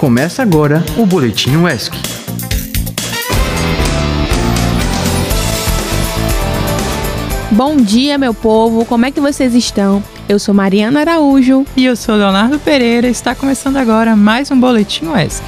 Começa agora o Boletim UESC. Bom dia, meu povo, como é que vocês estão? Eu sou Mariana Araújo. E eu sou Leonardo Pereira e está começando agora mais um Boletim UESC.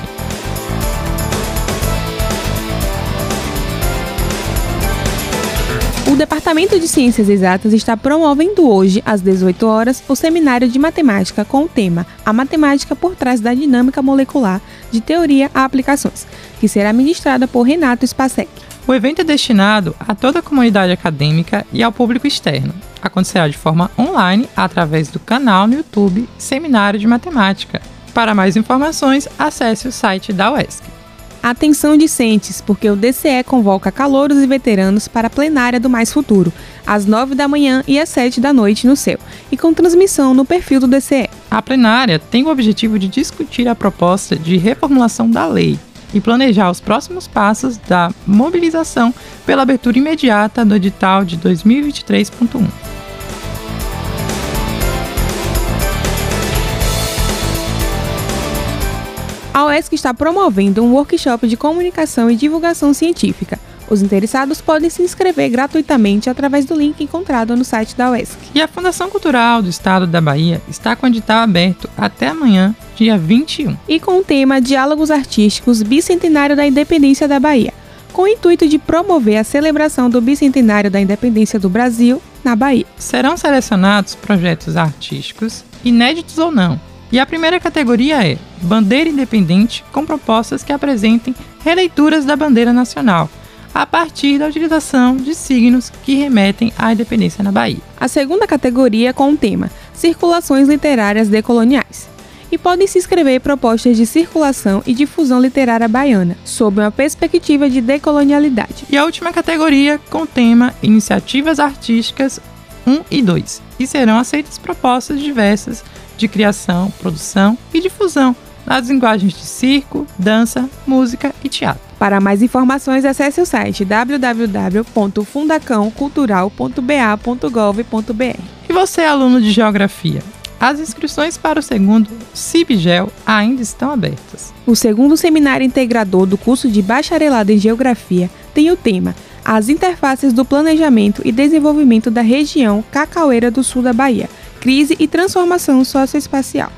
O Departamento de Ciências Exatas está promovendo hoje, às 18 horas, o seminário de matemática com o tema A Matemática por Trás da Dinâmica Molecular, de Teoria a Aplicações, que será ministrada por Renato Spacek. O evento é destinado a toda a comunidade acadêmica e ao público externo. Acontecerá de forma online através do canal no YouTube Seminário de Matemática. Para mais informações, acesse o site da UESC. Atenção discentes, porque o DCE convoca calouros e veteranos para a plenária do Mais Futuro, às 9 da manhã e às 7 da noite no céu, e com transmissão no perfil do DCE. A plenária tem o objetivo de discutir a proposta de reformulação da lei e planejar os próximos passos da mobilização pela abertura imediata do edital de 2023.1. A UESC está promovendo um workshop de comunicação e divulgação científica. Os interessados podem se inscrever gratuitamente através do link encontrado no site da UESC. E a Fundação Cultural do Estado da Bahia está com o edital aberto até amanhã, dia 21. E com o tema Diálogos Artísticos Bicentenário da Independência da Bahia, com o intuito de promover a celebração do bicentenário da independência do Brasil na Bahia. Serão selecionados projetos artísticos, inéditos ou não, e a primeira categoria é Bandeira Independente, com propostas que apresentem releituras da bandeira nacional, a partir da utilização de signos que remetem à independência na Bahia. A segunda categoria com o tema Circulações Literárias Decoloniais. E podem se inscrever propostas de circulação e difusão literária baiana, sob uma perspectiva de decolonialidade. E a última categoria com o tema Iniciativas Artísticas 1 e 2. E serão aceitas propostas diversas de criação, produção e difusão nas linguagens de circo, dança, música e teatro. Para mais informações, acesse o site www.fundacãocultural.ba.gov.br. E você, aluno de Geografia? As inscrições para o segundo CIBGEL ainda estão abertas. O segundo seminário integrador do curso de Bacharelado em Geografia tem o tema As interfaces do planejamento e desenvolvimento da região Cacaueira do Sul da Bahia, crise e transformação socioespacial.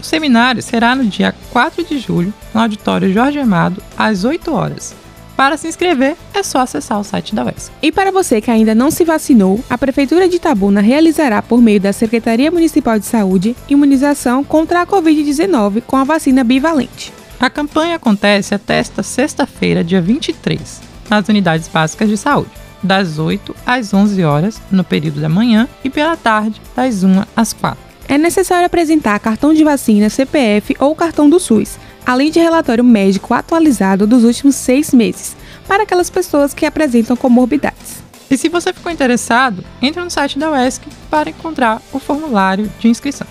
O seminário será no dia 4 de julho, no auditório Jorge Amado, às 8 horas. Para se inscrever, é só acessar o site da UESC. E para você que ainda não se vacinou, a Prefeitura de Itabuna realizará, por meio da Secretaria Municipal de Saúde, imunização contra a Covid-19 com a vacina bivalente. A campanha acontece até esta sexta-feira, dia 23, nas unidades básicas de saúde, das 8 às 11 horas, no período da manhã, e pela tarde, das 1 às 4. É necessário apresentar cartão de vacina, CPF ou cartão do SUS, além de relatório médico atualizado dos últimos seis meses, para aquelas pessoas que apresentam comorbidades. E se você ficou interessado, entre no site da UESC para encontrar o formulário de inscrição.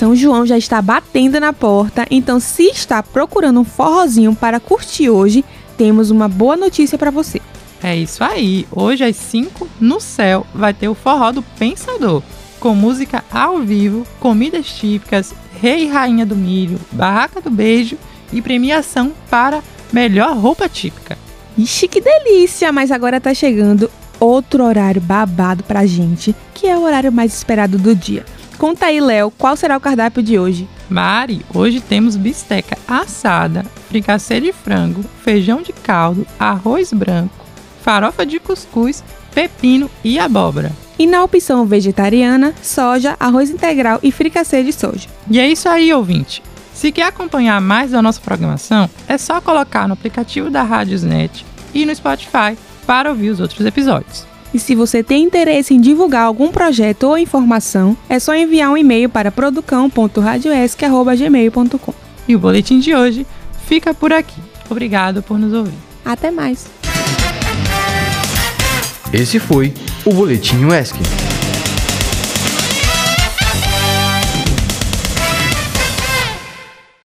São João já está batendo na porta, então se está procurando um forrozinho para curtir hoje, temos uma boa notícia para você. É isso aí. Hoje às 5 no céu vai ter o forró do Pensador, com música ao vivo, comidas típicas, rei e rainha do milho, barraca do beijo e premiação para melhor roupa típica. Ixi, que delícia! Mas agora tá chegando outro horário babado pra gente, que é o horário mais esperado do dia. Conta aí, Léo, qual será o cardápio de hoje? Mari, hoje temos bisteca assada, fricassê de frango, feijão de caldo, arroz branco, farofa de cuscuz, pepino e abóbora. E na opção vegetariana, soja, arroz integral e fricassê de soja. E é isso aí, ouvinte. Se quer acompanhar mais da nossa programação, é só colocar no aplicativo da Rádiosnet e no Spotify para ouvir os outros episódios. E se você tem interesse em divulgar algum projeto ou informação, é só enviar um e-mail para producão.radioesc.gmail.com. E o boletim de hoje fica por aqui. Obrigado por nos ouvir. Até mais! Esse foi o Boletim UESC.